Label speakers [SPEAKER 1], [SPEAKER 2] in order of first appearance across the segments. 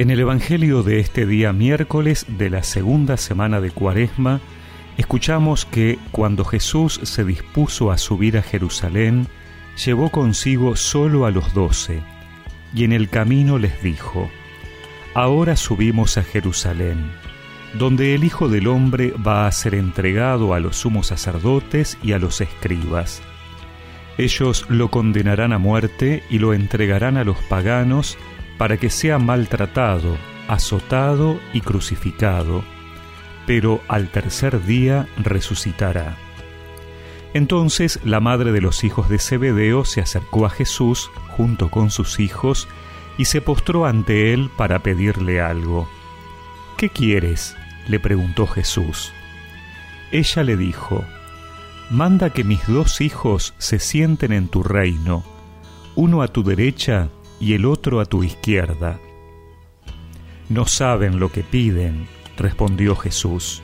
[SPEAKER 1] En el Evangelio de este día miércoles de la segunda semana de Cuaresma, escuchamos que cuando Jesús se dispuso a subir a Jerusalén, llevó consigo solo a los doce, y en el camino les dijo, Ahora subimos a Jerusalén, donde el Hijo del Hombre va a ser entregado a los sumos sacerdotes y a los escribas. Ellos lo condenarán a muerte y lo entregarán a los paganos, para que sea maltratado, azotado y crucificado, pero al tercer día resucitará. Entonces la madre de los hijos de Zebedeo se acercó a Jesús junto con sus hijos y se postró ante él para pedirle algo. ¿Qué quieres? le preguntó Jesús. Ella le dijo, Manda que mis dos hijos se sienten en tu reino, uno a tu derecha y el otro a tu izquierda. No saben lo que piden, respondió Jesús.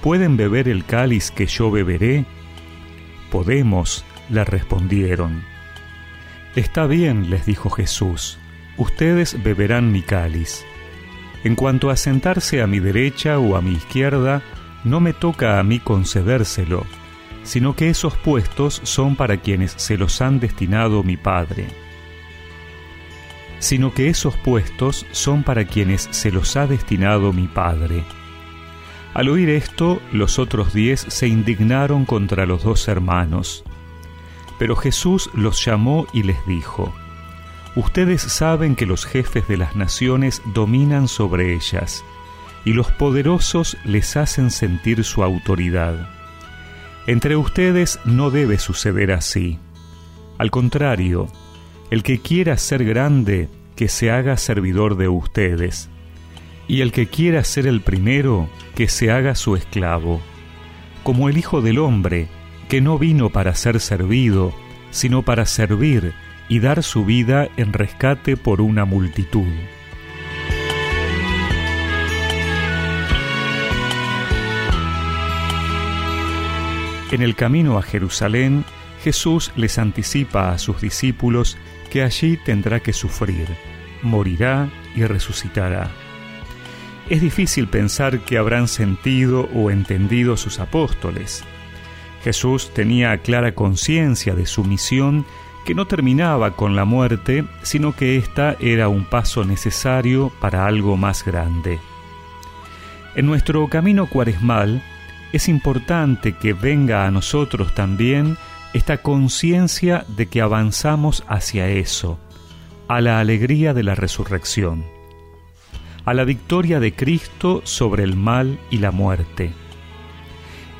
[SPEAKER 1] ¿Pueden beber el cáliz que yo beberé? Podemos, le respondieron. Está bien, les dijo Jesús, ustedes beberán mi cáliz. En cuanto a sentarse a mi derecha o a mi izquierda, no me toca a mí concedérselo, sino que esos puestos son para quienes se los han destinado mi Padre sino que esos puestos son para quienes se los ha destinado mi Padre. Al oír esto, los otros diez se indignaron contra los dos hermanos. Pero Jesús los llamó y les dijo, Ustedes saben que los jefes de las naciones dominan sobre ellas, y los poderosos les hacen sentir su autoridad. Entre ustedes no debe suceder así. Al contrario, el que quiera ser grande, que se haga servidor de ustedes. Y el que quiera ser el primero, que se haga su esclavo. Como el Hijo del Hombre, que no vino para ser servido, sino para servir y dar su vida en rescate por una multitud. En el camino a Jerusalén, Jesús les anticipa a sus discípulos que allí tendrá que sufrir, morirá y resucitará. Es difícil pensar que habrán sentido o entendido sus apóstoles. Jesús tenía clara conciencia de su misión que no terminaba con la muerte, sino que ésta era un paso necesario para algo más grande. En nuestro camino cuaresmal es importante que venga a nosotros también esta conciencia de que avanzamos hacia eso, a la alegría de la resurrección, a la victoria de Cristo sobre el mal y la muerte.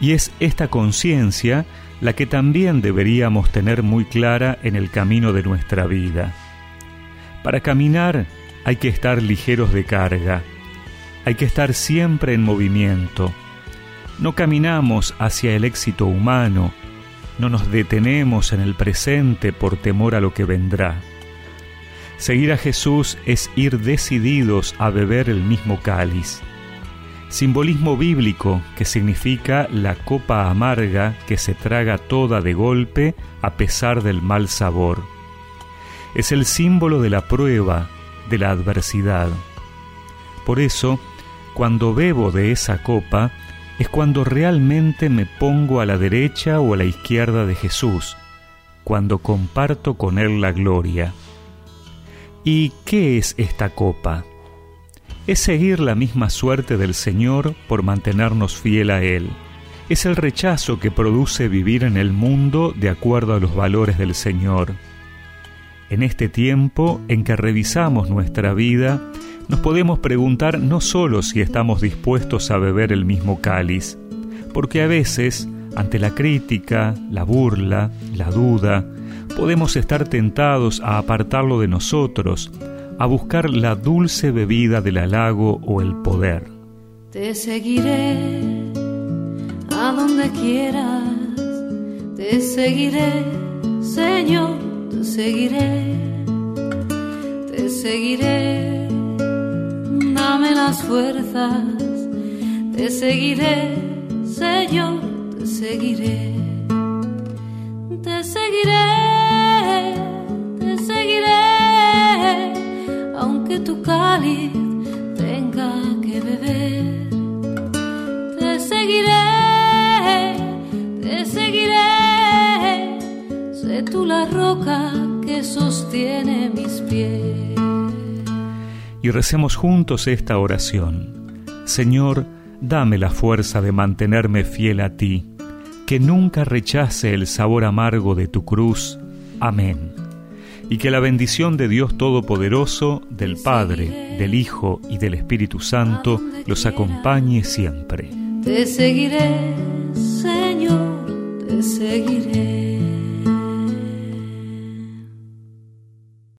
[SPEAKER 1] Y es esta conciencia la que también deberíamos tener muy clara en el camino de nuestra vida. Para caminar hay que estar ligeros de carga, hay que estar siempre en movimiento. No caminamos hacia el éxito humano, no nos detenemos en el presente por temor a lo que vendrá. Seguir a Jesús es ir decididos a beber el mismo cáliz. Simbolismo bíblico que significa la copa amarga que se traga toda de golpe a pesar del mal sabor. Es el símbolo de la prueba, de la adversidad. Por eso, cuando bebo de esa copa, es cuando realmente me pongo a la derecha o a la izquierda de Jesús, cuando comparto con Él la gloria. ¿Y qué es esta copa? Es seguir la misma suerte del Señor por mantenernos fiel a Él. Es el rechazo que produce vivir en el mundo de acuerdo a los valores del Señor. En este tiempo en que revisamos nuestra vida, nos podemos preguntar no solo si estamos dispuestos a beber el mismo cáliz, porque a veces, ante la crítica, la burla, la duda, podemos estar tentados a apartarlo de nosotros, a buscar la dulce bebida del halago o el poder.
[SPEAKER 2] Te seguiré a donde quieras, te seguiré, Señor, te seguiré, te seguiré dame las fuerzas, te seguiré, Señor, te seguiré, te seguiré, te seguiré, aunque tu cáliz tenga que beber, te seguiré, te seguiré, sé tú la roca que sostiene mis pies.
[SPEAKER 1] Y recemos juntos esta oración. Señor, dame la fuerza de mantenerme fiel a ti, que nunca rechace el sabor amargo de tu cruz. Amén. Y que la bendición de Dios Todopoderoso, del Padre, del Hijo y del Espíritu Santo los acompañe siempre.
[SPEAKER 2] Te seguiré, Señor, te seguiré.